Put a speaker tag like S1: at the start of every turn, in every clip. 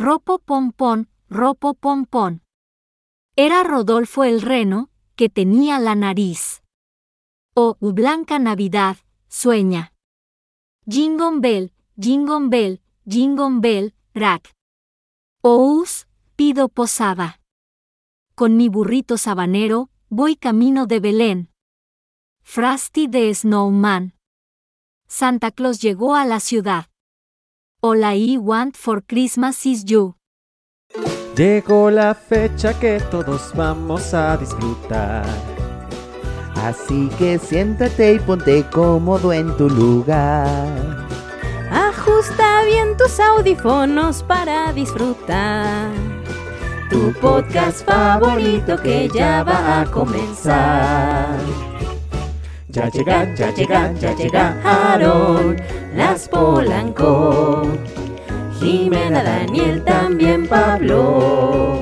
S1: ropo pompón, ropo pompón. Era Rodolfo el reno, que tenía la nariz. Oh, blanca Navidad, sueña. Jingle bell, jingle bell, jingle bell, rack. Ous, pido posada. Con mi burrito sabanero, voy camino de Belén. Frosty de Snowman. Santa Claus llegó a la ciudad. All I want for Christmas is you.
S2: Llegó la fecha que todos vamos a disfrutar.
S3: Así que siéntate y ponte cómodo en tu lugar.
S4: Ajusta bien tus audífonos para disfrutar. Tu podcast favorito que ya va a comenzar.
S2: Ya llegan, ya llegan, ya llegaron las Polanco.
S4: Jimena, Daniel, también Pablo.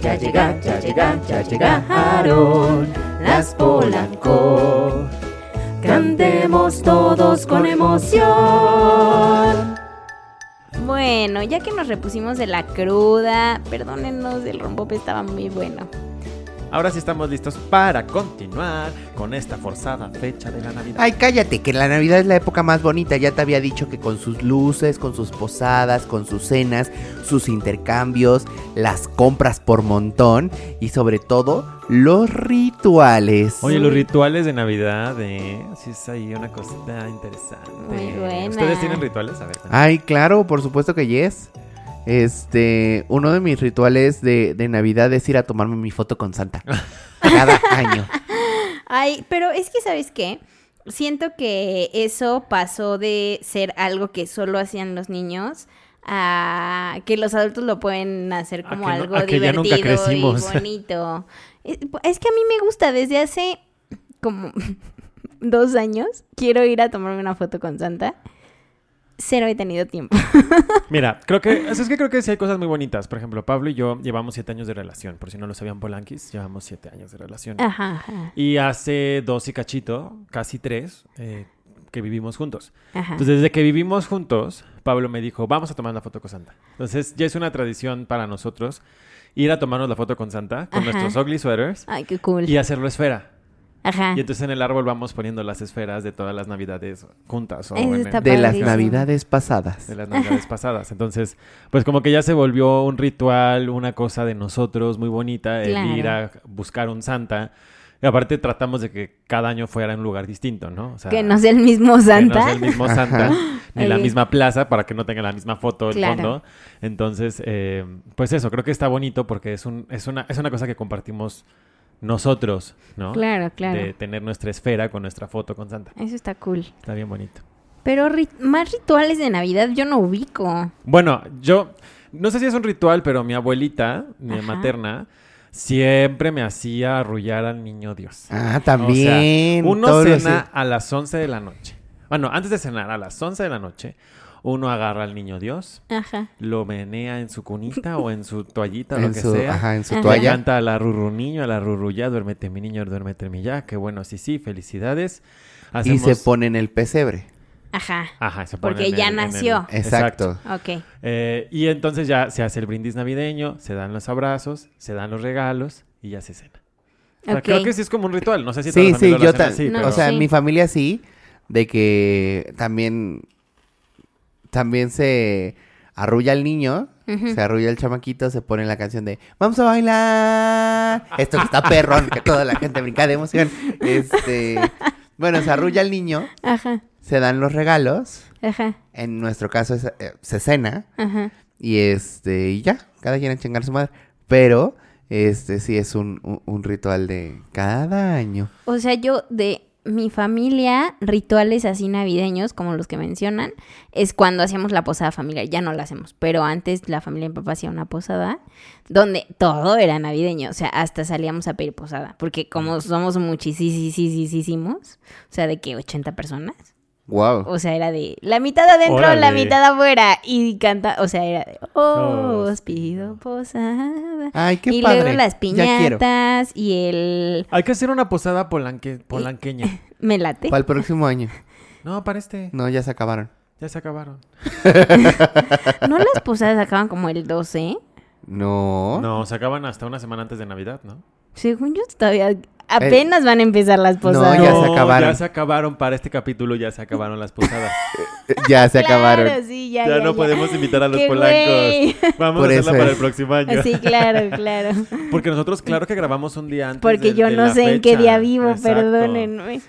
S2: Ya llegan, ya llegan, ya llegaron las Polanco.
S4: Cantemos todos con emoción. Bueno, ya que nos repusimos de la cruda, perdónenos, el rompope estaba muy bueno.
S2: Ahora sí estamos listos para continuar con esta forzada fecha de la Navidad.
S3: Ay, cállate, que la Navidad es la época más bonita. Ya te había dicho que con sus luces, con sus posadas, con sus cenas, sus intercambios, las compras por montón y sobre todo los rituales.
S2: Oye, los rituales de Navidad, eh, sí es ahí una cosita interesante.
S4: Muy buena.
S2: ¿Ustedes tienen rituales? A ver.
S3: Ay, claro, por supuesto que yes. Este, uno de mis rituales de, de Navidad es ir a tomarme mi foto con Santa. Cada año.
S4: Ay, pero es que, ¿sabes qué? Siento que eso pasó de ser algo que solo hacían los niños a que los adultos lo pueden hacer
S2: A
S4: como
S2: no-
S4: algo divertido y bonito. Es, es que a mí me gusta desde hace como dos años. Quiero ir a tomarme una foto con Santa. Cero he tenido tiempo.
S2: Mira, creo que, es que creo que sí hay cosas muy bonitas. Por ejemplo, Pablo y yo llevamos siete años de relación. Por si no lo sabían, Polanquis, llevamos siete años de relación.
S4: Ajá, ajá.
S2: Y hace dos y cachito, casi tres, eh, que vivimos juntos.
S4: ajá.
S2: Entonces, desde que vivimos juntos, Pablo me dijo, vamos a tomar la foto con Santa. Entonces, ya es una tradición para nosotros ir a tomarnos la foto con Santa, con nuestros ugly sweaters,
S4: Ay, qué cool.
S2: y hacerlo esfera.
S4: Ajá.
S2: Y entonces en el árbol vamos poniendo las esferas de todas las navidades juntas. O
S4: Eso
S2: en-
S4: está
S3: De las navidades pasadas.
S2: de las navidades pasadas. Entonces, pues como que ya se volvió un ritual, una cosa de nosotros muy bonita, el
S4: Claro.
S2: ir a buscar un Santa. Y aparte tratamos de que cada año fuera en un lugar distinto, ¿no? O sea,
S4: que no sea el mismo
S2: que
S4: Santa.
S2: no sea el mismo Santa, ni la misma plaza para que no tenga la misma foto el
S4: Claro.
S2: fondo. Entonces, eh, pues eso, creo que está bonito porque es, un, es, una, es una cosa que compartimos nosotros, ¿no?
S4: Claro, claro.
S2: De tener nuestra esfera con nuestra foto con Santa.
S4: Eso está cool.
S2: Está bien bonito.
S4: Pero ri- más rituales de Navidad yo no ubico.
S2: Bueno, yo no sé si es un ritual, pero mi abuelita, mi
S4: Ajá.
S2: materna, siempre me hacía arrullar al niño Dios.
S3: Ah, también.
S2: O sea, uno cena a las 11 de la noche. Bueno, antes de cenar, a las 11 de la noche, uno agarra al niño Dios,
S4: Ajá.
S2: lo menea en su cunita o en su toallita,
S3: en
S2: lo que
S3: su,
S2: sea.
S3: ajá, en su
S4: Ajá.
S2: Le
S3: toalla.
S2: canta a la rurru niño, a la rurru ya, duérmete mi niño, duérmete mi ya. Qué bueno, sí, sí, felicidades.
S3: Y se pone en el pesebre.
S4: Ajá.
S2: Ajá, se pone
S4: Porque
S2: en
S4: ya
S2: el- en el-
S4: nació.
S3: Exacto.
S4: Ok.
S2: Eh, y entonces ya se hace el brindis navideño, se dan los abrazos, se dan los regalos y ya se cena. O sea. Creo que sí es como un ritual. No sé si
S3: Sí, sí, yo
S2: lo hacen
S3: ta-
S2: así,
S4: No,
S2: pero-
S3: O sea,
S4: Sí.
S3: en mi familia sí, de que también, también se arrulla el niño, se arrulla el chamaquito, se pone la canción de Vamos a bailar. Esto que está perrón, que toda la gente brinca de emoción. Este, bueno, se arrulla el niño,
S4: Ajá.
S3: se dan los regalos,
S4: Ajá.
S3: en nuestro caso es, eh, se cena
S4: Ajá.
S3: y este, y ya, cada quien a chingar a su madre. Pero, este sí es un, un- un ritual de cada año.
S4: O sea, yo de mi familia, rituales así navideños, como los que mencionan, es cuando hacíamos la posada familiar. Ya no la hacemos, pero antes la familia de mi papá hacía una posada donde todo era navideño. O sea, hasta salíamos a pedir posada. Porque como somos muchísimos, o sea, de que 80 personas.
S3: Wow.
S4: O sea, era de la mitad adentro, la mitad afuera. Y canta, o sea, era de, oh, os pido posada.
S3: Ay, qué
S4: y
S3: padre.
S4: luego las piñatas y el
S2: Hay que hacer una posada polanque, polanqueña.
S4: me late.
S3: Para el próximo año.
S2: No, para este.
S3: No, ya se acabaron.
S2: Ya se acabaron.
S4: ¿No las posadas acaban como el 12?
S3: No.
S2: No, se acaban hasta una semana antes de Navidad, ¿no?
S4: Según yo todavía apenas van a empezar las
S3: No,
S4: posadas.
S3: ya
S2: No,
S3: se acabaron.
S2: Ya se acabaron para este capítulo, ya se acabaron las posadas.
S3: Ya se
S4: Claro,
S3: acabaron.
S4: sí,
S2: ya,
S4: ya, ya,
S2: no
S4: ya.
S2: podemos invitar a los polancos. Vamos
S3: Por
S2: a hacerla para
S3: es.
S2: el próximo año.
S4: Sí, claro, claro.
S2: Porque nosotros, claro que grabamos un día antes.
S4: Porque
S2: de-
S4: yo
S2: de
S4: no
S2: la
S4: sé en qué día vivo,
S2: Exacto.
S4: perdónenme.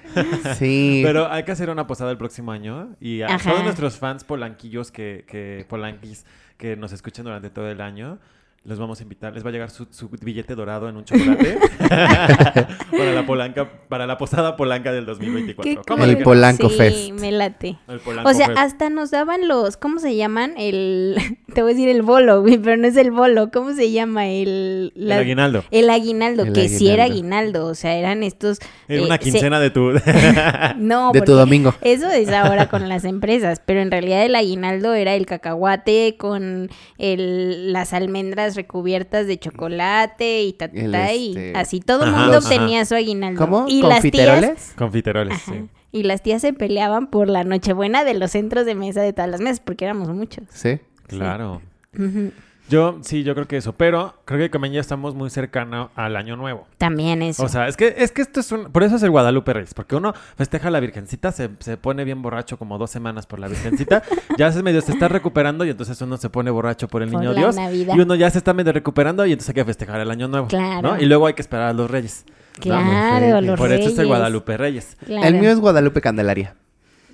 S3: Sí.
S2: Pero hay que hacer una posada el próximo año y a
S4: Ajá.
S2: todos nuestros fans polanquillos que, que polanquis que nos escuchen durante todo el año, los vamos a invitar. Les va a llegar su, su billete dorado en un chocolate para la polanca, para la posada polanca del 2024.
S4: Qué
S2: ¿Cómo
S3: El? Polanco
S4: sí,
S3: Fest.
S4: me late.
S2: El Polanco
S4: O sea,
S2: Fest.
S4: hasta nos daban los, ¿cómo se llaman? El, te voy a decir el bolo, güey, pero no es el bolo. ¿Cómo se llama? El,
S2: el aguinaldo.
S4: El aguinaldo,
S3: El
S4: que sí era
S3: aguinaldo.
S4: aguinaldo, o sea, eran estos...
S2: Era
S4: eh,
S2: una
S4: se-
S2: quincena de tu...
S4: No,
S3: de tu domingo.
S4: Eso es ahora con las empresas, pero en realidad el aguinaldo era el cacahuate con el, las almendras recubiertas de chocolate y ta, ta,
S3: El,
S4: ta, y
S3: este,
S4: así todo el mundo
S2: ajá.
S4: obtenía su aguinaldo.
S3: ¿Cómo?
S4: Y las tías,
S3: ¿Confiteroles?
S2: Confiteroles,
S4: Ajá.
S2: sí.
S4: y las tías se peleaban por la nochebuena de los centros de mesa de todas las mesas, porque éramos muchos.
S3: Sí.
S2: Claro.
S4: Ujú.
S2: Yo, sí, yo creo que eso. Pero creo que también ya estamos muy cercano al año nuevo.
S4: También eso.
S2: O sea, es que, es que esto es un... Por eso es el Guadalupe Reyes. Porque uno festeja a la Virgencita, se, se pone bien borracho como dos semanas por la Virgencita. ya se medio se está recuperando y entonces uno se pone borracho por el
S4: Por
S2: Niño
S4: la
S2: Dios.
S4: Navidad.
S2: Y uno ya se está medio recuperando y entonces hay que festejar el año nuevo.
S4: Claro.
S2: ¿no? Y luego hay que esperar a los Reyes. ¿no?
S4: claro,
S3: Reyes.
S4: los
S2: por eso es el. Guadalupe Reyes.
S4: Claro.
S3: El mío es Guadalupe Candelaria.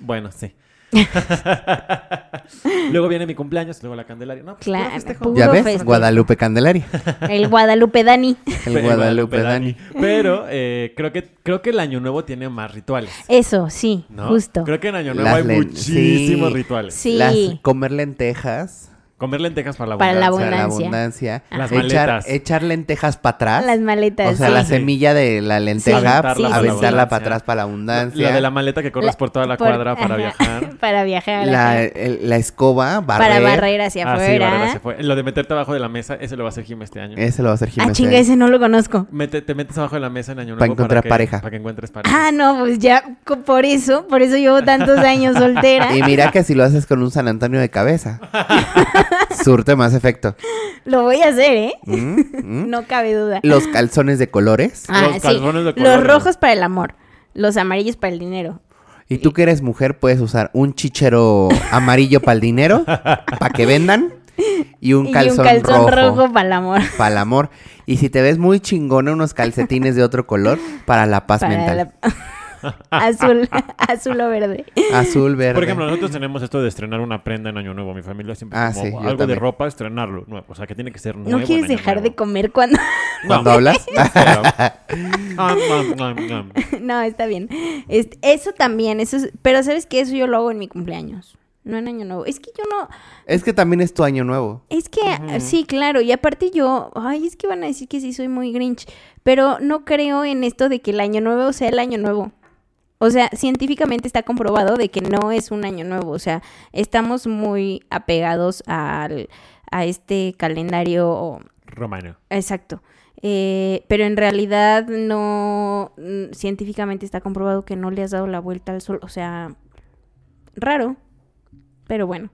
S2: Bueno, sí. luego viene mi cumpleaños, luego la Candelaria. No, pues,
S4: Claro, puro
S3: ¿Ya ves?
S4: festejo.
S3: Guadalupe Candelaria.
S4: El Guadalupe Dani.
S3: El Guadalupe Dani.
S2: Pero eh, creo, que, creo que el Año Nuevo tiene más rituales.
S4: Eso, sí,
S2: ¿no?
S4: justo.
S2: Creo que en Año Nuevo
S3: Las
S2: hay muchísimos
S3: sí.
S2: rituales.
S4: Sí.
S3: Las, comer lentejas.
S2: Comer lentejas para la
S4: Para la
S2: abundancia.
S3: Para la
S4: Abundancia.
S3: abundancia.
S2: Las
S3: echar,
S2: maletas.
S3: echar lentejas para atrás.
S4: Las maletas.
S3: o sea,
S4: sí.
S3: la semilla de la lenteja,
S2: Aventarla
S4: Sí,
S3: aventarla,
S4: para
S3: atrás para la abundancia.
S2: La de la maleta que corres
S4: La-
S2: por toda la
S4: por-
S2: cuadra para
S4: ajá,
S2: viajar.
S4: para viajar.
S3: La, el- la escoba, barrer.
S4: Para barrer hacia
S2: Ah, sí,
S4: afuera.
S2: barrer hacia afuera. Lo de meterte abajo de la mesa, ese lo va a hacer Jim este año.
S3: Ese lo va a hacer
S4: ah,
S3: Jiménez.
S4: chinga, ese no lo conozco.
S2: Mete- te metes abajo de la mesa en Año Nuevo
S3: Para encontrar
S2: que,
S3: pareja.
S2: Para que encuentres pareja.
S4: Ah, no, pues ya por eso, por eso llevo tantos años soltera.
S3: Y mira que si lo haces con un San Antonio de cabeza, surte más efecto.
S4: Lo voy a hacer, ¿eh?
S3: ¿Mm? ¿Mm?
S4: No cabe duda.
S3: Los calzones de colores.
S4: Ah,
S2: Los
S4: sí.
S2: calzones de
S4: Los
S2: colores.
S4: rojos para el amor, los amarillos para el dinero.
S3: Y tú que eres mujer puedes usar un chichero amarillo para el dinero, para que vendan, y un
S4: y
S3: calzón,
S4: un calzón rojo,
S3: rojo,
S4: para el amor.
S3: para el amor. Y si te ves muy chingona, unos calcetines de otro color para la paz
S4: Para
S3: mental.
S4: la- azul, azul o verde.
S3: Azul, verde.
S2: Por ejemplo, nosotros tenemos esto de estrenar una prenda en Año Nuevo. Mi familia siempre
S3: Ah,
S2: como
S3: sí,
S2: algo de ropa, estrenarlo nuevo. O sea, que tiene que ser nuevo.
S4: ¿No quieres
S2: en Año
S4: dejar de comer cuando...?
S3: ¿Cuando hablas?
S4: No, está bien. Este, eso también, eso es... Pero ¿sabes qué? Eso yo lo hago en mi cumpleaños. No en Año Nuevo. Es que yo no...
S3: es que también es tu año nuevo.
S4: Es que, sí, claro, y aparte yo, ay, es que van a decir que sí soy muy grinch, pero no creo en esto de que el año nuevo sea el año nuevo. O sea, científicamente está comprobado de que no es un año nuevo, o sea, estamos muy apegados al, a este calendario
S2: Romano.
S4: exacto. Eh, pero en realidad no, mm, científicamente está comprobado que no le has dado la vuelta al sol, o sea, raro, pero bueno.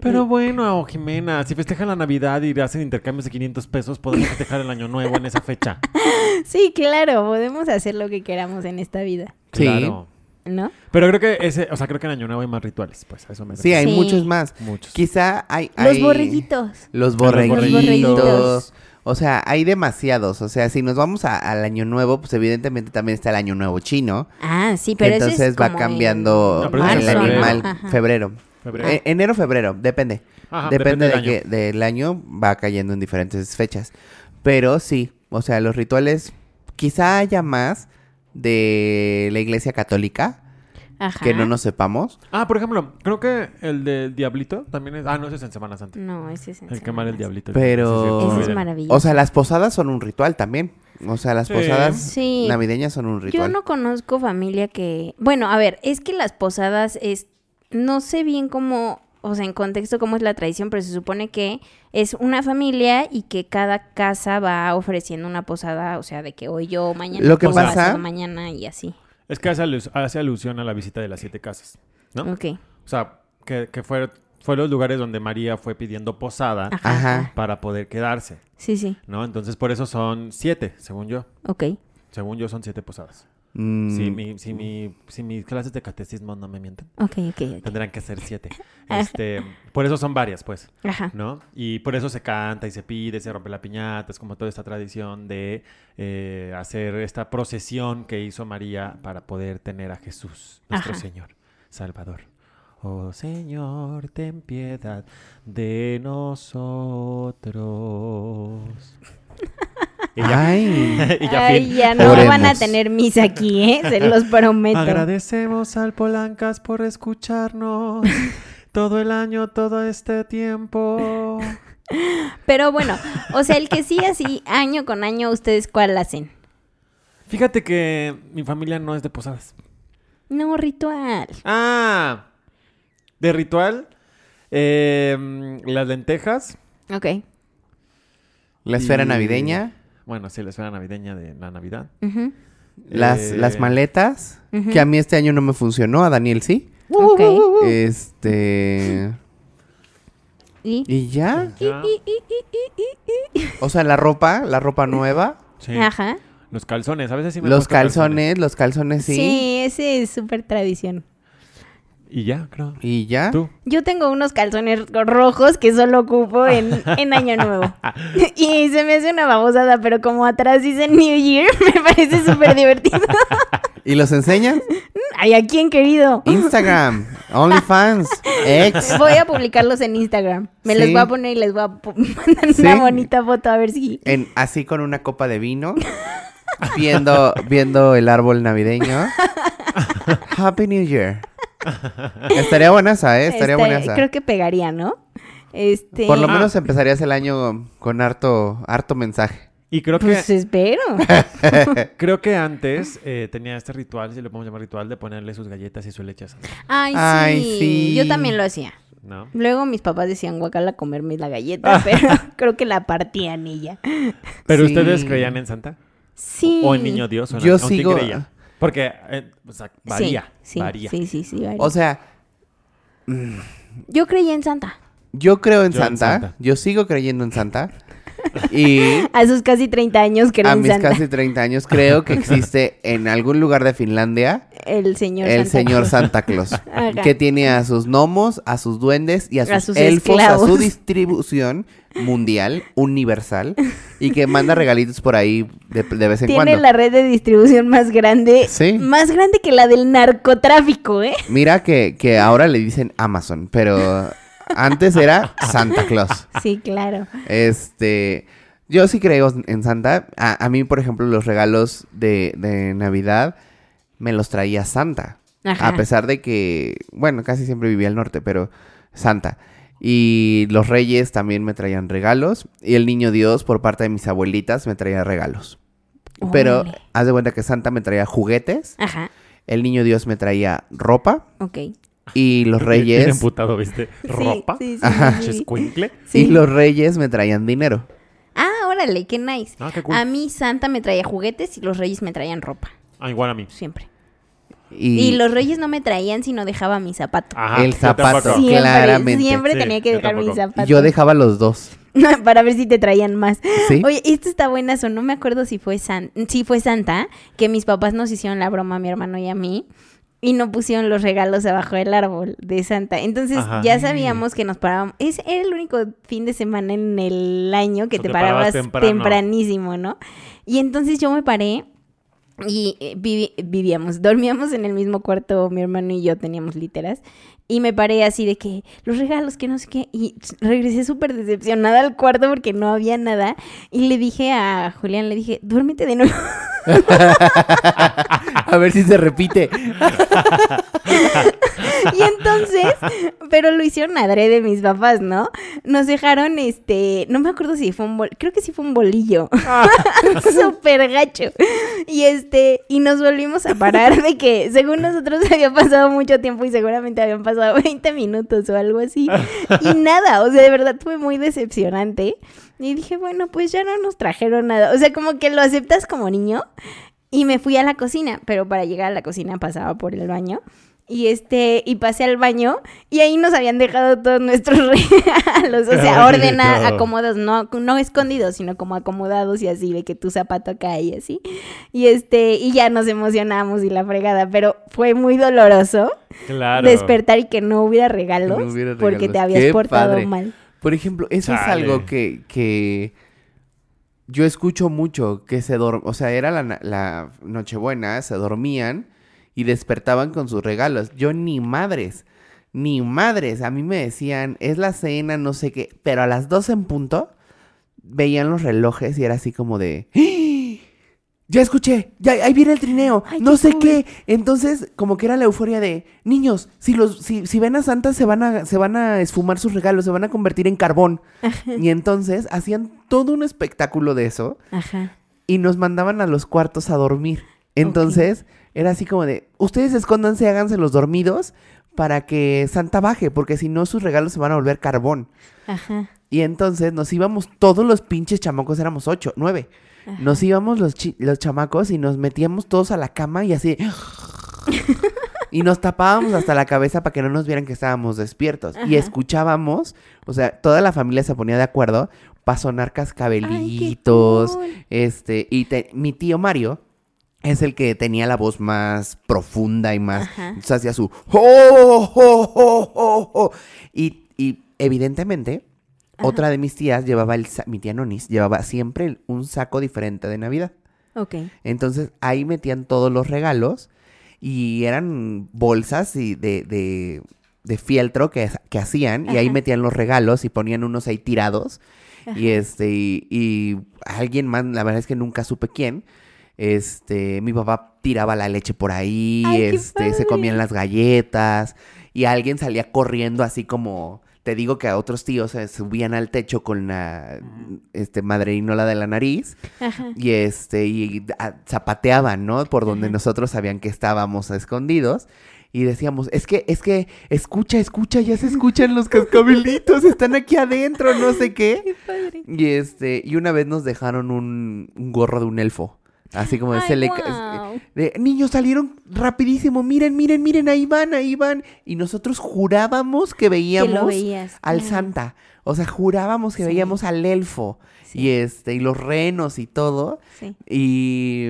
S2: Pero bueno, Jimena, si festejan la Navidad y hacen intercambios de 500 pesos, podemos festejar el Año Nuevo en esa fecha.
S4: Sí, claro, podemos hacer lo que queramos en esta vida,
S3: Sí.
S2: Claro.
S4: ¿no?
S2: Pero creo que ese, o sea, creo que en Año Nuevo hay más rituales, pues a eso me
S3: Sí, hay
S4: Sí.
S3: muchos más.
S2: Muchos.
S3: Quizá hay...
S4: Los
S3: hay-
S4: borreguitos.
S3: Los
S2: borreguitos.
S3: borreguitos. O sea, hay demasiados. O sea, si nos vamos a- al año nuevo, pues evidentemente también está el año nuevo chino.
S4: Ah, sí, pero ese
S3: entonces
S4: es
S3: va
S4: como
S3: cambiando
S2: No, pero ese es
S3: el
S2: en
S3: animal.
S4: Ajá.
S3: Febrero.
S2: Febrero.
S3: Eh, enero, febrero, depende.
S2: Ajá,
S3: depende,
S2: del
S3: de
S2: año.
S3: que del año va cayendo en diferentes fechas. Pero sí, o sea, los rituales quizá haya más de la iglesia católica
S4: Ajá.
S3: que no nos sepamos.
S2: Ah, por ejemplo, creo que el del Diablito también es. Ah, no, ese es en Semana Santa.
S4: No, ese es en
S2: El quemar el Diablito.
S3: Pero-
S2: Sí, sí,
S4: Ese es maravilloso.
S3: O sea, las posadas son un ritual también. O sea, las
S2: Sí.
S3: posadas
S4: Sí.
S3: navideñas son un
S4: Yo
S3: ritual.
S4: no conozco familia que... Bueno, a ver, es que las posadas es... No sé bien cómo... O sea, en contexto cómo es la tradición, pero se supone que es una familia y que cada casa va ofreciendo una posada, o sea, de que hoy yo, mañana
S3: Lo que
S2: pasa-
S4: mañana y así.
S2: Es que hace, alus- hace alusión a la visita de las siete casas, ¿no?
S4: Ok.
S2: O sea, que, que fue, fue los lugares donde María fue pidiendo posada.
S4: Ajá.
S2: para poder quedarse,
S4: Sí, sí.
S2: ¿no? Entonces por eso son siete, según yo.
S4: Ok.
S2: Según yo son siete posadas.
S3: Mm,
S2: Si, mi, si, mi, si mis clases de catecismo no me mienten, tendrán que ser siete.
S4: Ah.
S2: Este, por eso son varias, pues.
S4: Ajá.
S2: ¿no? Y por eso se canta y se pide, se rompe la piñata, es como toda esta tradición de eh, hacer esta procesión que hizo María para poder tener a Jesús, nuestro
S4: Ajá.
S2: Señor, Salvador. Oh Señor, ten piedad de nosotros. Y ya,
S3: Ay.
S2: y ya
S4: Ay,
S2: fin.
S4: ya no
S3: Oremos.
S4: van a tener misa aquí, ¿eh? Se los prometo.
S2: Agradecemos al Polancas por escucharnos todo el año, todo este tiempo.
S4: Pero bueno, o sea, el que sí así, año con año, ¿ustedes cuál hacen?
S2: Fíjate que mi familia no es de posadas.
S4: No, ritual.
S2: Ah, de ritual, eh, las lentejas.
S4: Ok.
S3: La esfera
S2: y-
S3: navideña.
S2: Bueno, sí, la esfera navideña de la Navidad.
S3: Las,
S2: Eh,
S3: las maletas. Que a mí este año no me funcionó. A Daniel sí.
S4: Ok.
S3: Este.
S4: ¿Y?
S3: ¿Y ya? O sea, la ropa, la ropa nueva.
S2: Sí.
S4: Ajá.
S2: Los calzones, a veces sí me
S3: Los
S2: puesto
S3: calzones, los calzones
S4: Sí.
S3: sí.
S4: ese es súper tradición.
S2: Y ya, creo.
S3: ¿Y ya?
S2: ¿Tú?
S4: Yo tengo unos calzones rojos que solo ocupo en, en Año Nuevo. y se me hace una babosada, pero como atrás dice New Year, me parece súper divertido.
S3: ¿Y los enseñan?
S4: Ay, ¿a quién querido?
S3: Instagram, OnlyFans, X.
S4: Voy a publicarlos en Instagram. Me los
S3: Sí.
S4: voy a poner y les voy a mandar
S3: Sí.
S4: una bonita foto a ver si...
S3: En, así con una copa de vino. Viendo, viendo el árbol navideño. Happy New Year. Estaría buena esa, ¿eh? Estaría
S4: Este,
S3: buena esa.
S4: Creo que pegaría, ¿no? Este...
S3: Por lo
S2: Ah.
S3: menos empezarías el año con harto, harto mensaje.
S2: Y creo que,
S4: Pues espero.
S2: creo que antes eh, tenía este ritual, si le podemos llamar ritual, de ponerle sus galletas y su leche a Santa,
S4: Ay, sí.
S3: Ay, sí.
S4: Yo también lo hacía.
S2: ¿no?
S4: Luego mis papás decían guacala comerme la galleta, pero creo que la partían ya.
S2: ¿Pero
S3: Sí.
S2: ustedes creían en Santa?
S4: Sí.
S2: ¿O en Niño Dios? ¿O en,
S3: Yo sigo-
S2: creían? Porque, eh, o sea, varía,
S4: Sí, sí,
S2: varía.
S4: Sí, sí, sí, varía.
S3: O sea,
S4: Yo creía en Santa.
S3: yo creo en
S2: Yo en
S3: Santa.
S2: Santa.
S3: Yo sigo creyendo en Santa. Y
S4: A sus casi 30 años creo
S3: a mis
S4: Santa.
S3: casi 30 años creo que existe en algún lugar de Finlandia
S4: El señor
S3: el
S4: Santa
S3: señor
S4: Claus.
S3: Santa Claus.
S4: Ajá.
S3: que tiene a sus gnomos, a sus duendes y a sus,
S4: A sus
S3: elfos, a su distribución mundial, universal, y que manda regalitos por ahí de, de vez en
S4: Tiene
S3: cuando.
S4: la red de distribución más grande.
S3: Sí.
S4: Más grande que la del narcotráfico, ¿eh?
S3: Mira que, que ahora le dicen Amazon, pero antes era Santa Claus.
S4: Sí, claro.
S3: Este, yo sí creo en Santa. A, a mí, por ejemplo, los regalos de, de Navidad me los traía Santa.
S4: Ajá.
S3: A pesar de que, bueno, casi siempre vivía al norte, pero Santa. Y los reyes también me traían regalos. Y el niño Dios, por parte de mis abuelitas, me traía regalos. Pero haz de cuenta que Santa me traía juguetes.
S4: Ajá.
S3: El niño Dios me traía ropa.
S4: Ok.
S3: Y los
S2: Bien
S3: reyes.
S2: emputado, ¿viste? Ropa.
S4: Sí, sí, sí,
S3: Ajá.
S4: sí, sí.
S2: Chescuincle.
S4: Sí.
S3: Y los reyes me traían dinero.
S4: Ah, órale, qué nice.
S2: Ah, qué cool.
S4: A mí Santa me traía juguetes y los reyes me traían ropa.
S2: Ah, igual a mí.
S4: Siempre.
S3: Y,
S4: Y, los reyes no me traían, sino dejaba mi zapato.
S2: Ajá,
S3: El zapato.
S4: Siempre,
S3: claramente.
S4: siempre
S2: Sí,
S4: tenía que dejar mi zapato.
S3: yo dejaba los dos.
S4: para ver si te traían más.
S3: ¿Sí?
S4: Oye, esto está buenazo. No me acuerdo si fue, San... si fue Santa, que mis papás nos hicieron la broma a mi hermano y a mí. Y no pusieron los regalos abajo del árbol de Santa. Entonces
S2: Ajá.
S4: ya sabíamos que nos parábamos. Ese era el único fin de semana en el año que
S2: O
S4: te,
S2: parabas temprano.
S4: tempranísimo, ¿no? Y entonces yo me paré y eh, vivi- vivíamos, dormíamos en el mismo cuarto, mi hermano y yo teníamos literas. Y me paré así de que los regalos, que no sé qué. Y regresé súper decepcionada al cuarto porque no había nada. Y le dije a Julián, le dije, duérmete de nuevo.
S3: A ver si se repite.
S4: y entonces, pero lo hicieron adrede mis papás, ¿no? Nos dejaron, este, no me acuerdo si fue un bol, creo que sí fue un bolillo. Súper gacho. Y este, y nos volvimos a parar de que según nosotros había pasado mucho tiempo y seguramente habían pasado 20 minutos o algo así. Y nada, o sea, de verdad fue muy decepcionante. Y dije, bueno, pues ya no nos trajeron nada. O sea, como que lo aceptas como niño. Y me fui a la cocina, pero para llegar a la cocina pasaba por el baño. Y este, y pasé al baño y ahí nos habían dejado todos nuestros regalos. O sea, ordena, acomodados, no, no escondidos, sino como acomodados y así, de que tu zapato cae y así. Y este, y ya nos emocionamos y la fregada. Pero fue muy doloroso
S2: Claro.
S4: despertar y que no hubiera regalos,
S3: No hubiera
S4: porque te habías
S3: Qué
S4: portado
S3: padre.
S4: mal.
S3: Por ejemplo, eso es algo que, que yo escucho mucho, que se dorm... O sea, era la, la Nochebuena, se dormían y despertaban con sus regalos. Yo ni madres, ni madres. A mí me decían, es la cena, no sé qué. Pero a las 12 en punto, veían los relojes y era así como de... ¡Ah! Ya escuché, ya ahí viene el trineo,
S4: Ay,
S3: no
S4: qué
S3: sé
S4: cool.
S3: qué. Entonces, como que era la euforia de niños, si los, si, si ven a Santa se van a, se van a esfumar sus regalos, se van a convertir en carbón. Y entonces hacían todo un espectáculo de eso
S4: Ajá.
S3: y nos mandaban a los cuartos a dormir. Entonces, era así como de, ustedes escóndanse, háganse los dormidos para que Santa baje, porque si no sus regalos se van a volver carbón.
S4: Ajá.
S3: Y entonces nos íbamos todos los pinches chamacos, éramos ocho, nueve. Nos íbamos los, chi- los chamacos y nos metíamos todos a la cama y así... y nos tapábamos hasta la cabeza para que no nos vieran que estábamos despiertos. Y escuchábamos, o sea, toda la familia se ponía de acuerdo para sonar cascabelitos. Este, y te- mi tío Mario es el que tenía la voz más profunda y más. Entonces hacía su. "Oh, oh, oh, oh, oh". Y, y evidentemente, otra de mis tías llevaba el. Mi tía Nonis llevaba siempre un saco diferente de Navidad.
S4: Ok.
S3: Entonces ahí metían todos los regalos y eran bolsas y de, de, de fieltro que, que hacían y ahí metían los regalos y ponían unos ahí tirados y este y, y alguien más, la verdad es que nunca supe quién. Este, mi papá tiraba la leche por ahí,
S4: Ay,
S3: este, se comían las galletas y alguien salía corriendo así como te digo que a otros tíos se subían al techo con la este madreinola de la nariz
S4: Ajá.
S3: y este, y a- zapateaban, ¿no? Por donde
S4: Ajá.
S3: nosotros sabían que estábamos escondidos. Y decíamos, es que, es que, escucha, escucha, ya se escuchan los cascabelitos, están aquí adentro, no sé qué.
S4: Qué padre.
S3: Y este, y una vez nos dejaron un, un gorro de un elfo. Así como de,
S4: Ay,
S3: se le- de, niños salieron rapidísimo, miren, miren, miren, ahí van, ahí van. Y nosotros jurábamos que veíamos
S4: veías.
S3: al
S4: claro.
S3: Santa. O sea, jurábamos que
S4: Sí.
S3: veíamos al elfo.
S4: Sí.
S3: Y este, y los renos y todo.
S4: Sí.
S3: Y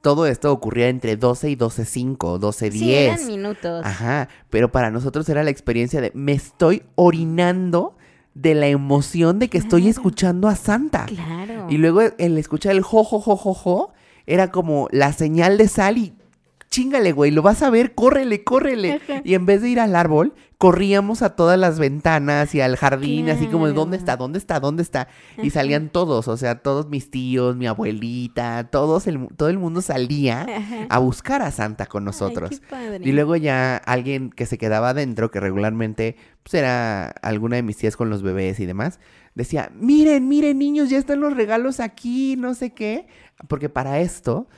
S3: todo esto ocurría entre 12 y 12.05, 12.10.
S4: Sí, eran minutos.
S3: Ajá, pero para nosotros era la experiencia de me estoy orinando de la emoción de que estoy escuchando a Santa.
S4: Claro.
S3: Y luego el escuchar el jo, jo, jo, jo, jo, era como la señal de sal y chingale, güey, lo vas a ver, córrele, córrele.
S4: Ajá.
S3: Y en vez de ir al árbol, corríamos a todas las ventanas y al jardín, así como de dónde está, dónde está, dónde está. Y
S4: Ajá.
S3: salían todos, o sea, todos mis tíos, mi abuelita, todos el, todo el mundo salía
S4: Ajá.
S3: a buscar a Santa con nosotros.
S4: Ay, qué padre.
S3: Y luego ya alguien que se quedaba adentro, que regularmente pues era alguna de mis tías con los bebés y demás, decía, miren, miren niños, ya están los regalos aquí, no sé qué. Porque para esto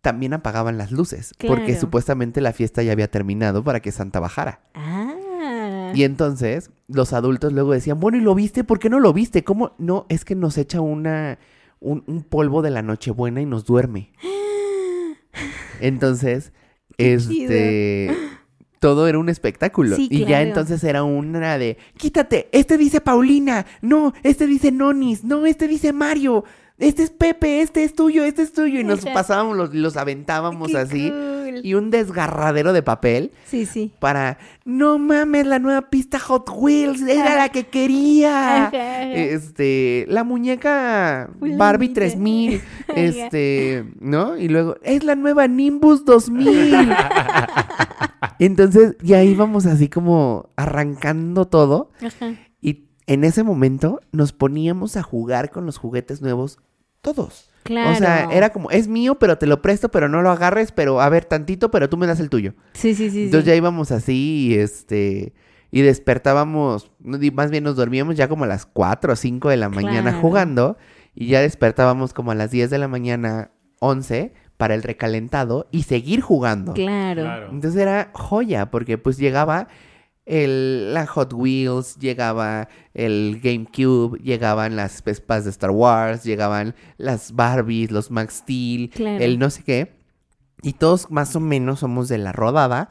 S3: también apagaban las luces, porque supuestamente la fiesta ya había terminado para que Santa bajara.
S4: Ah.
S3: Y entonces los adultos luego decían, bueno, ¿y lo viste? ¿Por qué no lo viste? ¿Cómo? No, es que nos echa una, un, un polvo de la Nochebuena y nos duerme. Entonces, este, todo era un espectáculo.
S4: Sí,
S3: y ya entonces era una de, quítate, este dice Paulina, no, este dice Nonis, no, este dice Mario, este es Pepe, este es tuyo, este es tuyo. Y nos pasábamos, los, los aventábamos
S4: Qué
S3: así.
S4: cool.
S3: Y un desgarradero de papel
S4: Sí, sí.
S3: para, no mames, la nueva pista Hot Wheels, era la que quería.
S4: Ajá, ajá.
S3: Este, la muñeca. Barbie 3000,
S4: Ajá.
S3: este, ¿no? Y luego, es la nueva Nimbus 2000. Entonces, ya íbamos así como arrancando todo.
S4: Ajá.
S3: Y en ese momento nos poníamos a jugar con los juguetes nuevos todos.
S4: Claro.
S3: O sea, era como, es mío, pero te lo presto, pero no lo agarres, pero a ver tantito, pero tú me das el tuyo.
S4: Sí, sí, sí.
S3: Entonces
S4: sí.
S3: ya íbamos así y este y despertábamos, más bien nos dormíamos ya como a las 4 o 5 de la mañana
S4: Claro.
S3: jugando y ya despertábamos como a las 10 de la mañana, 11 para el recalentado y seguir jugando.
S4: Claro.
S2: Claro.
S3: Entonces era joya porque pues llegaba el, la Hot Wheels, llegaba el GameCube, llegaban las Vespas de Star Wars, llegaban las Barbies, los Max Steel,
S4: Claro.
S3: el no sé qué. Y todos más o menos somos de la rodada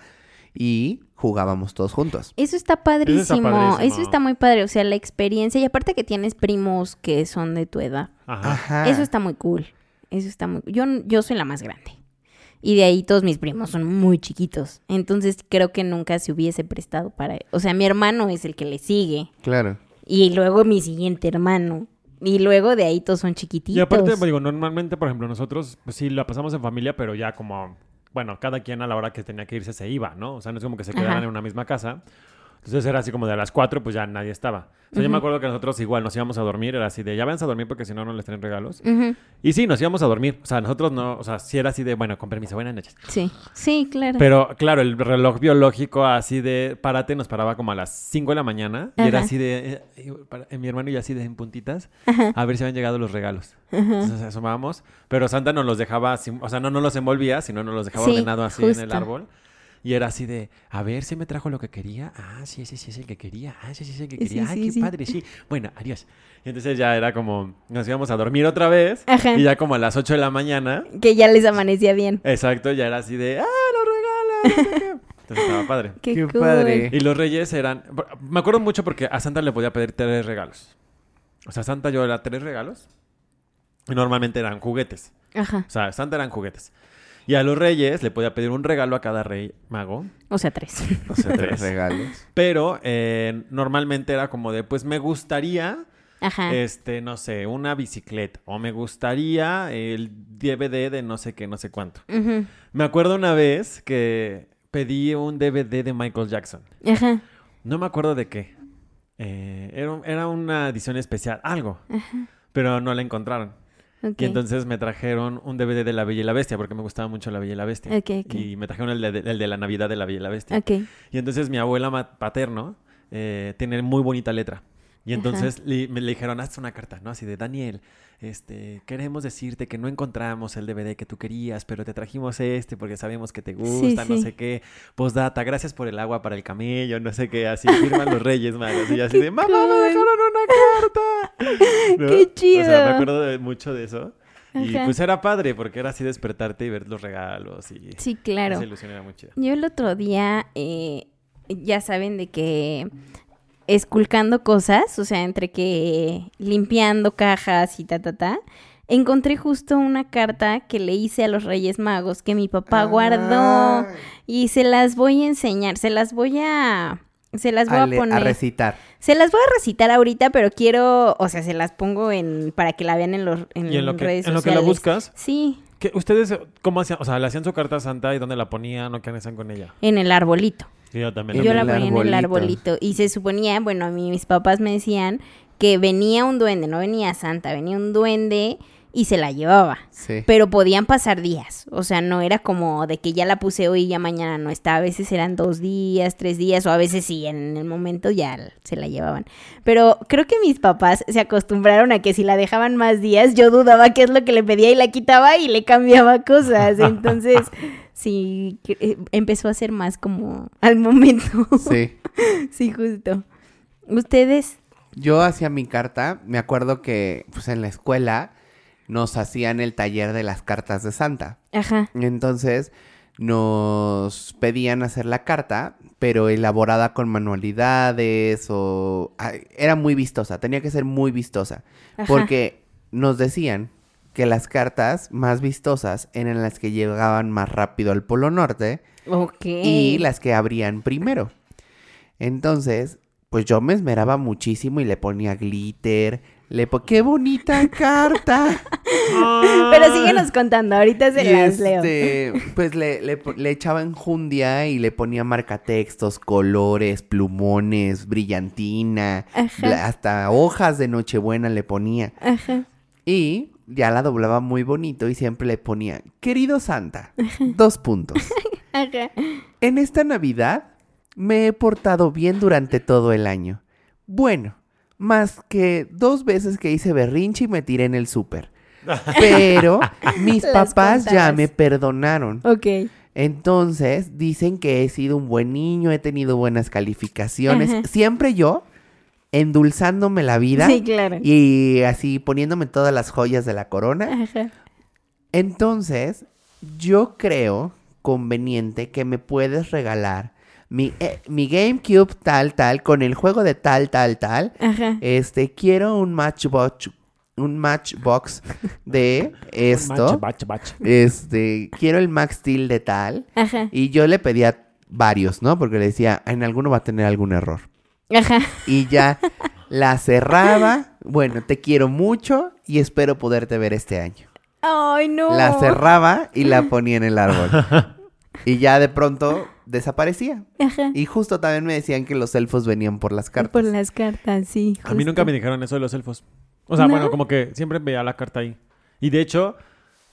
S3: y jugábamos todos juntos.
S4: Eso está padrísimo.
S2: padrísimo.
S4: Eso está muy padre. O sea, la experiencia. Y aparte que tienes primos que son de tu edad.
S2: Ajá.
S3: Ajá.
S4: Eso está muy cool. Eso está muy... Yo, yo soy la más grande. Y de ahí todos mis primos son muy chiquitos. Entonces creo que nunca se hubiese prestado para... O sea, mi hermano es el que le sigue.
S3: Claro.
S4: Y luego mi siguiente hermano. Y luego de ahí todos son chiquititos.
S2: Y aparte, pues, digo, normalmente, por ejemplo, nosotros, pues sí, la pasamos en familia, pero ya como, bueno, cada quien a la hora que tenía que irse se iba, ¿no? O sea, no es como que se quedaran
S4: Ajá.
S2: en una misma casa. Entonces era así como de a las 4, pues ya nadie estaba. O sea, yo me acuerdo que nosotros igual nos íbamos a dormir, era así de, ya váyanse a dormir porque si no, no les traen regalos. Y sí, nos íbamos a dormir. O sea, nosotros no, o sea, sí era así de, bueno, con permiso, buenas noches.
S4: Sí. Sí, claro.
S2: Pero claro, el reloj biológico así de párate nos paraba como a las 5 de la mañana y era así de eh, eh, para- eh, mi hermano y yo así de en puntitas a ver si habían llegado los regalos. Entonces asomábamos, pero Santa nos los dejaba, o sea, no nos los envolvía, sino nos los dejaba
S4: Sí,
S2: ordenado así en el árbol. Y era así de, a ver si me trajo lo que quería. Ah, sí, sí, sí, es el que quería. Ah, sí, sí, es el que
S4: Sí,
S2: quería. Ay,
S4: sí,
S2: qué
S4: sí.
S2: padre, sí. Bueno, adiós. Y entonces ya era como, nos íbamos a dormir otra vez.
S4: Ajá.
S2: Y ya como a las 8 de la mañana,
S4: Que ya les amanecía bien.
S2: Exacto, ya era así de, ¡ah, los regalos! no sé qué". Entonces estaba padre.
S4: Qué,
S3: Qué
S4: cool.
S3: padre.
S2: Y los reyes eran... Me acuerdo mucho porque a Santa le podía pedir tres regalos. O sea, Santa yo era tres regalos. Y normalmente eran juguetes.
S4: Ajá.
S2: O sea, Santa eran juguetes. Y a los reyes le podía pedir un regalo a cada rey mago.
S4: O sea, tres.
S2: O sea,
S3: Tres
S2: tres.
S3: regalos.
S2: Pero eh, normalmente era como de, pues me gustaría
S4: Ajá.
S2: este, no sé, una bicicleta. O me gustaría el DVD de no sé qué, no sé cuánto. Me acuerdo una vez que pedí un DVD de Michael Jackson.
S4: Ajá.
S2: No me acuerdo de qué. Eh, era, era una edición especial, algo. Pero no la encontraron. Y entonces me trajeron un DVD de La Bella y la Bestia, porque me gustaba mucho La Bella y la Bestia. Y me trajeron el de, el de la Navidad de La Bella y la Bestia. Y entonces mi abuela paterno eh, tiene muy bonita letra. Y entonces le, me le dijeron, haz una carta, ¿no? Así de, Daniel, este, queremos decirte que no encontramos el DVD que tú querías, pero te trajimos este porque sabemos que te gusta, no
S4: sí.
S2: sé qué. Postdata, gracias por el agua para el camello, no sé qué, así firman los reyes magos. Y yo así de, mamá, me
S4: cool.
S2: dejaron una carta. ¿No?
S4: ¡Qué
S2: O sea,
S4: chido!
S2: me acuerdo de mucho de eso. Y
S4: Ajá.
S2: pues era padre porque era así despertarte y ver los regalos y
S4: Sí, claro.
S2: esa ilusión era muy chida.
S4: Yo el otro día, eh, ya saben de que esculcando cosas, o sea, entre que limpiando cajas y ta, ta, ta, encontré justo una carta que le hice a los Reyes Magos que mi papá guardó
S3: Ay.
S4: y se las voy a enseñar, se las voy a... Se las voy
S3: A,
S4: a,
S3: le- a
S4: poner.
S3: recitar.
S4: Se las voy a recitar ahorita, pero quiero, o sea, se las pongo en para que la vean en los en,
S2: Y en lo que,
S4: redes
S2: en lo que la buscas,
S4: Sí,
S2: ¿qué- ¿ustedes cómo hacían? O sea, le hacían su carta a Santa y dónde la ponían o qué hacían con ella?
S4: en el arbolito.
S2: Sí, yo también.
S4: Yo la ponía en el
S3: arbolito.
S4: arbolito. Y se suponía, bueno, a mí mis papás me decían que venía un duende, no venía Santa, venía un duende y se la llevaba.
S3: Sí.
S4: Pero podían pasar días. O sea, no era como de que ya la puse hoy y ya mañana no está. A veces eran dos días, tres días, o a veces sí, en el momento ya se la llevaban. Pero creo que mis papás se acostumbraron a que si la dejaban más días, yo dudaba qué es lo que le pedía y la quitaba y le cambiaba cosas. Entonces, sí, eh, empezó a ser más como al momento.
S3: Sí.
S4: Sí, justo. ¿Ustedes?
S3: Yo hacía mi carta, me acuerdo que pues en la escuela nos hacían el taller de las cartas de Santa.
S4: Ajá.
S3: Entonces nos pedían hacer la carta, pero elaborada con manualidades o... ay, Era muy vistosa, tenía que ser muy vistosa.
S4: Ajá.
S3: Porque nos decían que las cartas más vistosas eran las que llegaban más rápido al Polo Norte
S4: Ok.
S3: y las que abrían primero. Entonces, pues yo me esmeraba muchísimo y le ponía glitter, le ¡Qué bonita carta!
S4: Pero síguenos contando, ahorita se
S3: Y
S4: las leo.
S3: este, pues le, le, le echaba enjundia y le ponía marcatextos, colores, plumones, brillantina,
S4: Ajá.
S3: hasta hojas de Nochebuena le ponía.
S4: Ajá.
S3: Y ya la doblaba muy bonito y siempre le ponía, querido Santa, dos puntos.
S4: Ajá.
S3: En esta Navidad me he portado bien durante todo el año. Bueno, más que dos veces que hice berrinche y me tiré en el súper. Pero mis
S4: Las
S3: papás ya me perdonaron.
S4: Ok.
S3: Entonces dicen que he sido un buen niño, he tenido buenas calificaciones.
S4: Ajá.
S3: Siempre yo endulzándome la vida
S4: Sí, claro.
S3: y así poniéndome todas las joyas de la corona.
S4: Ajá.
S3: Entonces, yo creo conveniente que me puedes regalar mi, eh, mi GameCube tal, tal, con el juego de tal, tal, tal.
S4: Ajá.
S3: Este, quiero un Matchbox, un Matchbox de esto.
S2: Bach, bach, bach.
S3: Este, quiero el Max Steel de tal.
S4: Ajá.
S3: Y yo le pedía varios, ¿no? Porque le decía, en alguno va a tener algún error.
S4: Ajá.
S3: Y ya la cerraba. Bueno, te quiero mucho y espero poderte ver este año.
S4: Ay, no.
S3: La cerraba y la ponía en el árbol. Y ya de pronto desaparecía.
S4: Ajá.
S3: Y justo también me decían que los elfos venían por las cartas.
S4: Por las cartas, sí.
S2: A mí nunca me dijeron eso de los elfos. O sea,
S4: ¿No?
S2: bueno, como que siempre veía la carta ahí. Y de hecho,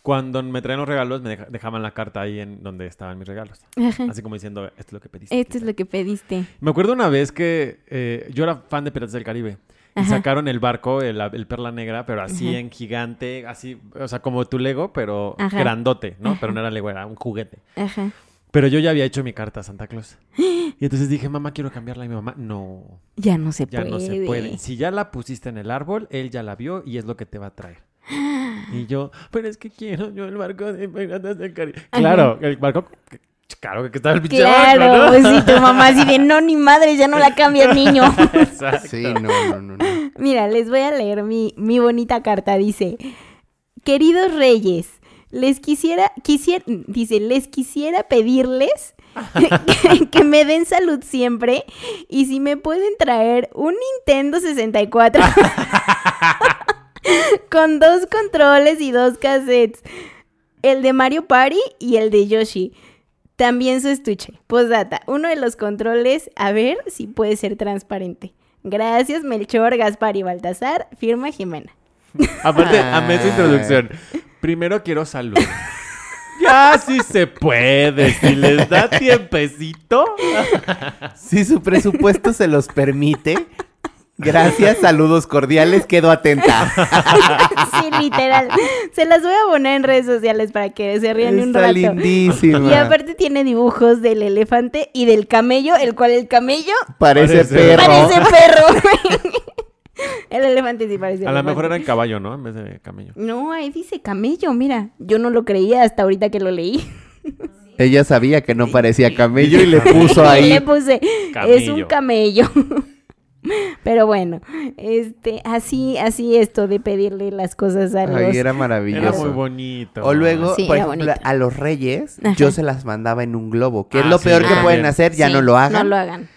S2: cuando me traían los regalos, me deja- dejaban la carta ahí en donde estaban mis regalos.
S4: Ajá.
S2: Así como diciendo, esto es lo que pediste.
S4: Esto es lo que pediste.
S2: Me acuerdo una vez que eh, yo era fan de Piratas del Caribe. Y
S4: Ajá.
S2: sacaron el barco, el, el Perla Negra, pero así
S4: Ajá.
S2: en gigante, así, o sea, como tu Lego, pero
S4: Ajá.
S2: grandote, ¿no?
S4: Ajá.
S2: Pero no era Lego, era un juguete.
S4: Ajá.
S2: Pero yo ya había hecho mi carta a Santa Claus. Y entonces dije, mamá, quiero cambiarla. Y mi mamá, no,
S4: Ya no se
S2: ya
S4: puede.
S2: no se puede. Si ya la pusiste en el árbol, él ya la vio y es lo que te va a traer. Y yo, pero es que quiero yo el barco de Piratas del Caribe. Claro, el barco, claro que está el pinche
S4: Claro,
S2: barco, ¿no?
S4: pues sí, tu mamá así de no, ni madre, ya no la cambias, niño.
S2: Exacto.
S3: Sí, no, no, no, no.
S4: Mira, les voy a leer mi, mi bonita carta. Dice, queridos reyes, les quisiera, quisiera, dice, les quisiera pedirles que, que me den salud siempre y si me pueden traer un Nintendo 64 con dos controles y dos cassettes, el de Mario Party y el de Yoshi. También su estuche. Postdata, uno de los controles, a ver si puede ser transparente. Gracias, Melchor, Gaspar y Baltasar. Firma Jimena.
S2: Aparte, amé su introducción. Primero quiero salud. Ya sí se puede, si les da tiempecito.
S3: Si su presupuesto se los permite. Gracias, saludos cordiales, quedo atenta.
S4: sí, literal. Se las voy a poner en redes sociales para que se rían un
S3: Está
S4: rato.
S3: lindísima.
S4: Y aparte tiene dibujos del elefante y del camello, el cual el camello
S3: Parece
S2: Parece-
S3: perro.
S4: parece perro. el elefante sí parece
S2: A lo mejor era en caballo, ¿no? En vez de camello.
S4: No, ahí dice camello, mira. Yo no lo creía hasta ahorita que lo leí.
S3: Ella sabía que no parecía camello y le puso
S4: Y
S3: ahí.
S4: le puse, es un
S2: Camello.
S4: camello. Pero bueno, este, así, así esto de pedirle las cosas a los...
S3: Ay, era
S2: Era
S3: maravilloso.
S2: muy bonito.
S3: O luego,
S4: Sí,
S3: por
S4: era
S3: ejemplo,
S4: bonito.
S3: a los reyes,
S4: Ajá.
S3: yo se las mandaba en un globo, que es
S2: Ah,
S3: lo
S2: sí,
S3: peor que pueden hacer, ya
S4: Sí,
S3: no lo hagan.
S4: No lo hagan.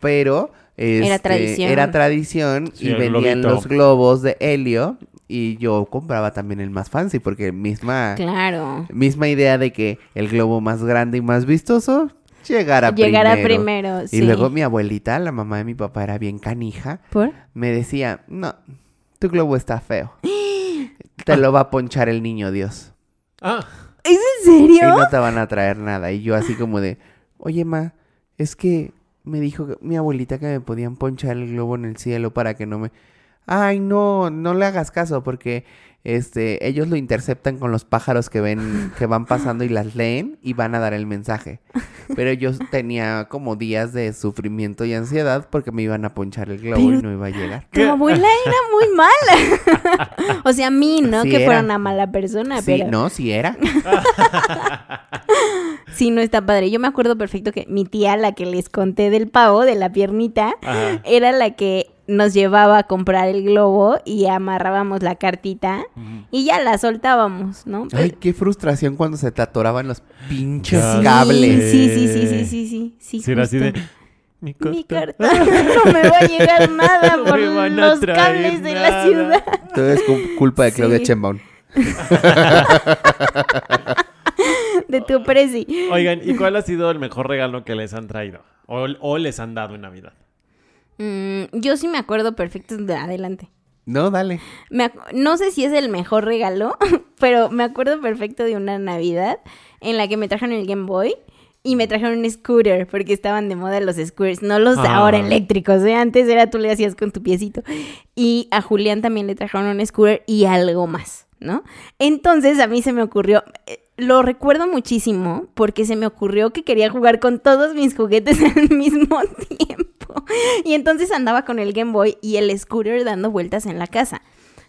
S3: Pero este,
S4: tradición.
S3: era tradición
S2: Sí,
S3: y vendían
S2: globito.
S3: los globos de helio y yo compraba también el más fancy porque misma,
S4: Claro.
S3: misma idea de que el globo más grande y más vistoso llegara
S4: Llegará
S3: primero.
S4: primero, sí.
S3: Y luego mi abuelita, la mamá de mi papá, era bien canija.
S4: ¿Por?
S3: Me decía, no, tu globo está feo. Te lo va a ponchar el niño Dios.
S2: Ah,
S4: ¿Es en
S3: Y
S4: serio?
S3: no te van a traer nada. Y yo así como de, oye, ma, es que me dijo mi abuelita que me podían ponchar el globo en el cielo para que no me... Ay, no, no le hagas caso porque este, ellos lo interceptan con los pájaros que ven, que van pasando y las leen y van a dar el mensaje. Pero yo tenía como días de sufrimiento y ansiedad porque me iban a ponchar el globo y no iba a llegar.
S4: Tu abuela era muy mala. o sea, a mí, ¿no?
S3: Sí
S4: que fuera
S3: era.
S4: una mala persona,
S3: Sí,
S4: pero
S3: no, sí era.
S4: sí, no está padre. Yo me acuerdo perfecto que mi tía, la que les conté del pavo, de la piernita,
S2: Ajá.
S4: era la que nos llevaba a comprar el globo y amarrábamos la cartita y ya la soltábamos, ¿no?
S3: Ay, qué frustración cuando se te atoraban los pinches cables.
S4: Sí, sí, sí, sí, sí, sí, sí.
S2: Sí, era así de... Mi
S4: Mi
S2: carta.
S4: no me va a llegar nada por los cables de la ciudad.
S3: Todo es cu- culpa de Claudia
S4: Sí.
S3: Chembaun.
S4: De tu presi.
S2: Oigan, ¿y cuál ha sido el mejor regalo que les han traído? O, o les han dado en Navidad.
S4: Mm, yo sí me acuerdo perfecto de adelante.
S3: No, dale.
S4: Me no sé si es el mejor regalo, pero me acuerdo perfecto de una Navidad en la que me trajeron el Game Boy y me trajeron un scooter porque estaban de moda los scooters, no los
S2: Ah.
S4: ahora eléctricos, ¿eh? antes era tú le hacías con tu piecito. Y a Julián también le trajeron un scooter y algo más, ¿no? Entonces a mí se me ocurrió, eh, lo recuerdo muchísimo porque se me ocurrió que quería jugar con todos mis juguetes al mismo tiempo. Y entonces andaba con el Game Boy y el scooter dando vueltas en la casa.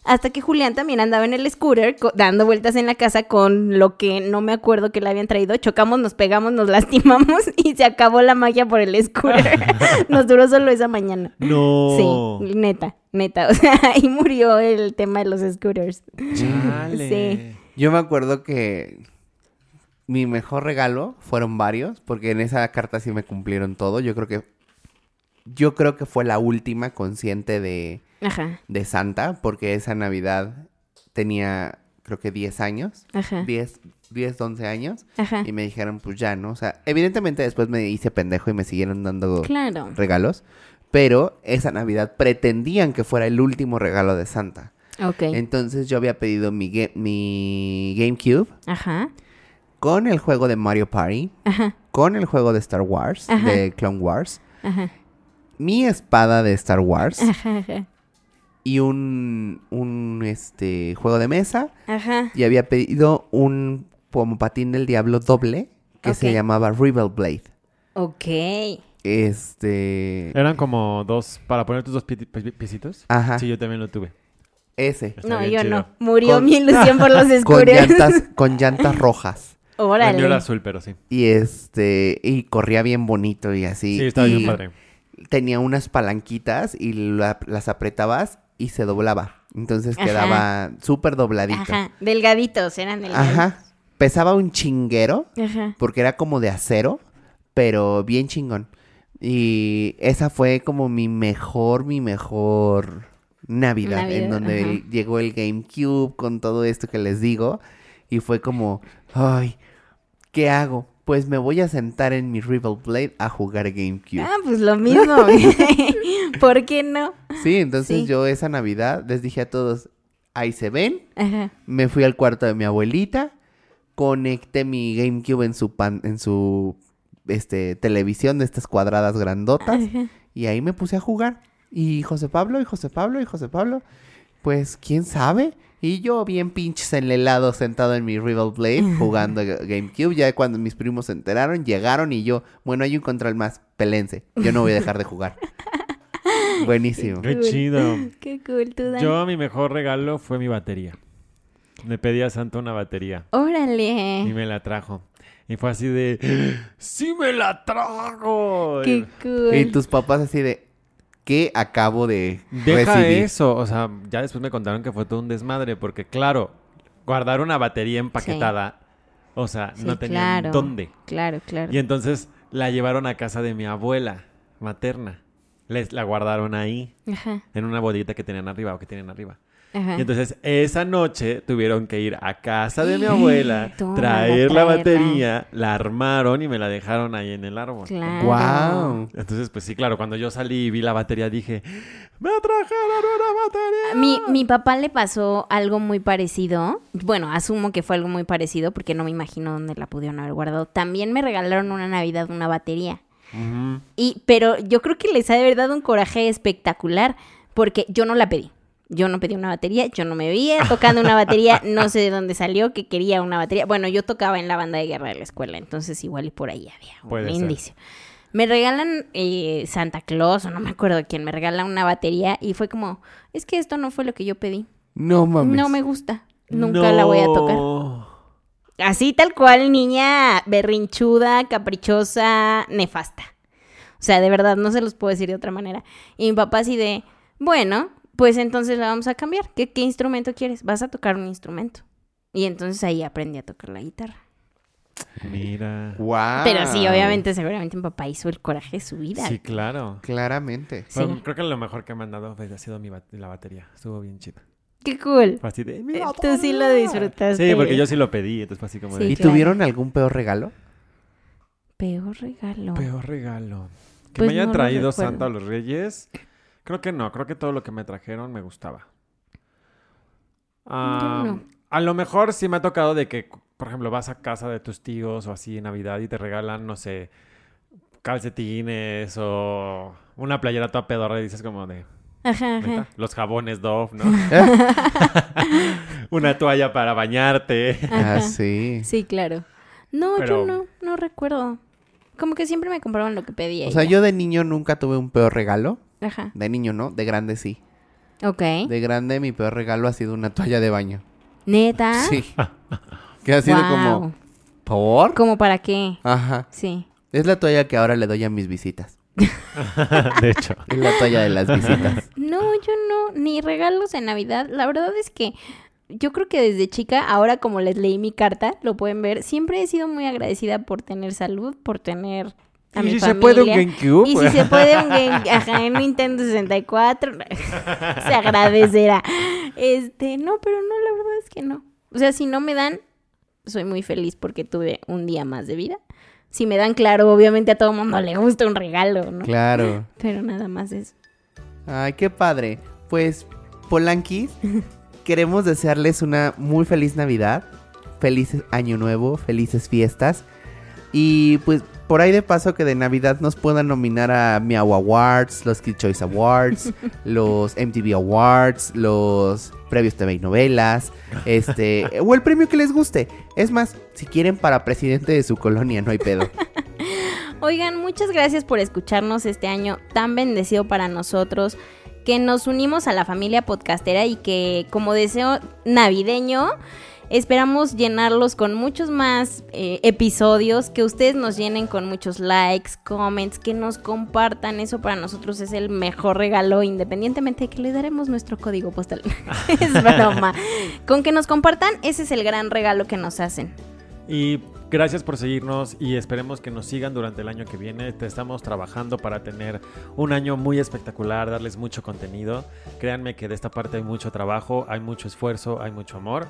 S4: Hasta que Julián también andaba en el scooter co- dando vueltas en la casa con lo que no me acuerdo que le habían traído. Chocamos, nos pegamos, nos lastimamos y se acabó la magia por el scooter. nos duró solo esa mañana.
S2: No.
S4: Sí, neta, neta. O sea, ahí murió el tema de los scooters.
S2: Chale.
S4: Sí.
S3: Yo me acuerdo que mi mejor regalo fueron varios, porque en esa carta sí me cumplieron todo. Yo creo que yo creo que fue la última consciente de,
S4: Ajá,
S3: de Santa, porque esa Navidad tenía creo que 10 años,
S4: ajá,
S3: 10, 10, 11 años,
S4: ajá.
S3: y me dijeron, pues ya, ¿no? O sea, evidentemente después me hice pendejo y me siguieron dando
S4: Claro.
S3: regalos, pero esa Navidad pretendían que fuera el último regalo de Santa.
S4: Ok.
S3: Entonces yo había pedido mi, ga- mi GameCube
S4: Ajá,
S3: con el juego de Mario Party,
S4: ajá,
S3: con el juego de Star Wars,
S4: Ajá.
S3: de Clone Wars,
S4: ajá,
S3: mi espada de Star Wars
S4: ajá, ajá.
S3: y un, un este, juego de mesa.
S4: Ajá.
S3: Y había pedido un como patín del diablo doble que se llamaba Rebel Blade.
S4: Ok.
S3: Este...
S2: Eran como dos, para poner tus dos pi- pi- piecitos.
S3: Ajá,
S2: Sí, yo también lo tuve.
S3: ese.
S2: Está
S4: No, yo
S2: chido.
S4: no. Murió
S3: Con-
S4: mi ilusión por los
S3: Con
S4: scooters.
S3: llantas, con llantas rojas.
S2: El
S4: Órale.
S2: era azul, pero sí.
S3: Y este, y corría bien bonito y así.
S2: Sí, estaba
S3: y
S2: bien padre.
S3: Tenía unas palanquitas y la- las apretabas y se doblaba. Entonces quedaba súper dobladito.
S4: Ajá. Delgaditos, eran delgaditos.
S3: Ajá. Pesaba un chinguero
S4: Ajá.
S3: porque era como de acero, pero bien chingón. Y esa fue como mi mejor, mi mejor Navidad,
S4: Navidad,
S3: en donde
S4: ajá.
S3: llegó el GameCube con todo esto que les digo. Y fue como, ay, ¿qué hago? Pues me voy a sentar en mi Rebel Blade a jugar GameCube.
S4: Ah, pues lo mismo. ¿Por qué no?
S3: Sí, entonces
S4: sí.
S3: yo esa Navidad les dije a todos, ahí se ven.
S4: Ajá.
S3: Me fui al cuarto de mi abuelita, conecté mi GameCube en su pan, en su este televisión de estas cuadradas grandotas
S4: Ajá.
S3: y ahí me puse a jugar. Y José Pablo, y José Pablo, y José Pablo, pues quién sabe. Y yo bien pinches en el helado sentado en mi Rebel Blade jugando Ga- GameCube. Ya cuando mis primos se enteraron, llegaron y yo, bueno, hay un control más, pelense. Yo no voy a dejar de jugar. Buenísimo.
S2: Qué
S4: Cool.
S2: chido.
S4: Qué cool, tú.
S2: Yo, mi mejor regalo fue mi batería. Le pedí a Santa una batería y
S4: Órale.
S2: me la trajo. Y fue así de, ¡sí me la trajo!
S4: Qué cool.
S3: Y tus papás así de, ¿qué acabo de
S2: Deja
S3: recibir?
S2: eso, o sea, ya después me contaron que fue todo un desmadre, porque claro, guardar una batería empaquetada, o sea,
S4: Sí,
S2: no tenían
S4: claro.
S2: dónde.
S4: Claro, claro.
S2: Y entonces la llevaron a casa de mi abuela materna. Les la guardaron ahí,
S4: Ajá.
S2: en una bodita que tenían arriba o que tienen arriba.
S4: Ajá.
S2: Y entonces esa noche tuvieron que ir a casa de mi abuela,
S4: Toma,
S2: traer la batería, la armaron y me la dejaron ahí en el árbol.
S4: Claro.
S3: ¡Guau!
S2: Entonces, pues sí, claro, cuando yo salí y vi la batería dije, ¡me trajeron una batería!
S4: Mi, mi papá le pasó algo muy parecido. Bueno, asumo que fue algo muy parecido porque no me imagino dónde la pudieron haber guardado. También me regalaron una Navidad una batería. Y, pero yo creo que les ha de haber dado un coraje espectacular porque yo no la pedí. Yo no pedí una batería, yo no me veía tocando una batería, no sé de dónde salió que quería una batería. Bueno, yo tocaba en la banda de guerra de la escuela, entonces igual y por ahí había un
S2: Puede ser.
S4: indicio. Me regalan eh, Santa Claus, o no me acuerdo quién, me regala una batería y fue como, es que esto no fue lo que yo pedí.
S3: No mames.
S4: No me gusta, nunca la voy a tocar. Así tal cual, niña berrinchuda, caprichosa, nefasta. O sea, de verdad, no se los puedo decir de otra manera. Y mi papá así de, bueno, pues entonces la vamos a cambiar. ¿Qué, qué instrumento quieres? Vas a tocar un instrumento. Y entonces ahí aprendí a tocar la guitarra.
S2: Mira.
S3: ¡Guau!
S4: Pero sí, obviamente, seguramente mi papá hizo el coraje de su vida.
S2: Sí, claro.
S3: Claramente.
S4: Sí.
S2: Creo que lo mejor que me han dado pues, ha sido mi bat- la batería. Estuvo bien chido.
S4: Qué cool.
S2: Fue así de, "Mi
S4: Eh, Tú sí lo
S2: batería".
S4: disfrutaste.
S2: Sí, porque yo sí lo pedí, entonces fue así como
S4: Sí.
S2: de...
S3: ¿Y
S4: claro.
S3: tuvieron algún peor regalo?
S4: Peor regalo.
S2: Peor regalo. Que
S4: Pues
S2: me hayan
S4: no
S2: traído. Santa o los Reyes. Creo que no, creo que todo lo que me trajeron me gustaba. Ah,
S4: no.
S2: A lo mejor sí me ha tocado de que, por ejemplo, vas a casa de tus tíos o así en Navidad y te regalan, no sé, calcetines o una playera toda pedorra y dices como de,
S4: Ajá,
S2: "Neta,
S4: ajá.
S2: los jabones Dove, ¿no? una toalla para bañarte.
S3: Ah,
S4: Ajá.
S3: sí.
S4: Sí, claro. No,
S2: Pero-
S4: yo no, no recuerdo. Como que siempre me compraban lo que pedía.
S3: O sea,
S4: ya.
S3: yo de niño nunca tuve un peor regalo.
S4: Ajá.
S3: De niño no, de grande sí.
S4: Ok.
S3: De grande, mi peor regalo ha sido una toalla de baño.
S4: ¿Neta?
S3: Sí. que ha sido como... ¿Por?
S4: ¿Como para qué?
S3: Ajá.
S4: Sí.
S3: Es la toalla que ahora le doy a mis visitas.
S2: de hecho.
S3: Es la toalla de las visitas.
S4: No, yo no, ni regalos en Navidad. La verdad es que yo creo que desde chica, ahora como les leí mi carta, lo pueden ver, siempre he sido muy agradecida por tener salud, por tener a mi
S2: ¿Y si se puede un GameCube?
S4: Y si se puede un game, ajá, un Nintendo 64, se agradecerá. Este, no, pero no, la verdad es que no. O sea, si no me dan, soy muy feliz porque tuve un día más de vida. Si me dan, claro, obviamente a todo mundo le gusta un regalo, ¿no?
S3: Claro.
S4: Pero nada más eso.
S3: Ay, qué padre. Pues, Polanquis, queremos desearles una muy feliz Navidad, feliz Año Nuevo, felices fiestas. Y pues, por ahí de paso que de Navidad nos puedan nominar a Miau Awards, los Kid Choice Awards, los MTV Awards, los premios TV y novelas, este, o el premio que les guste. Es más, si quieren para presidente de su colonia, no hay pedo.
S4: Oigan, muchas gracias por escucharnos este año tan bendecido para nosotros, que nos unimos a la familia podcastera y que como deseo navideño, esperamos llenarlos con muchos más eh, episodios, que ustedes nos llenen con muchos likes, comments, que nos compartan, eso para nosotros es el mejor regalo, independientemente de que le daremos nuestro código postal. es broma. Con que nos compartan, ese es el gran regalo que nos hacen.
S2: Y gracias por seguirnos y esperemos que nos sigan durante el año que viene. Te estamos trabajando para tener un año muy espectacular, darles mucho contenido. Créanme que de esta parte hay mucho trabajo, hay mucho esfuerzo, hay mucho amor.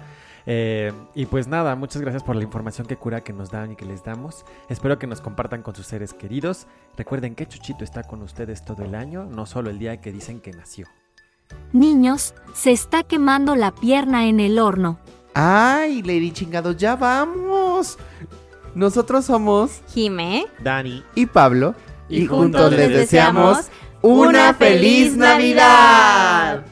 S2: Eh, y pues nada, muchas gracias por la información que cura que nos dan y que les damos. Espero que nos compartan con sus seres queridos. Recuerden que Chuchito está con ustedes todo el año, no solo el día que dicen que nació.
S1: Niños, se está quemando la pierna en el horno.
S3: Ay, Lady Chingados, ya vamos. Nosotros somos
S4: Jime.
S2: Dani.
S3: y Pablo
S2: Y
S3: y,
S2: juntos
S3: juntos
S2: les
S3: les deseamos una feliz Navidad.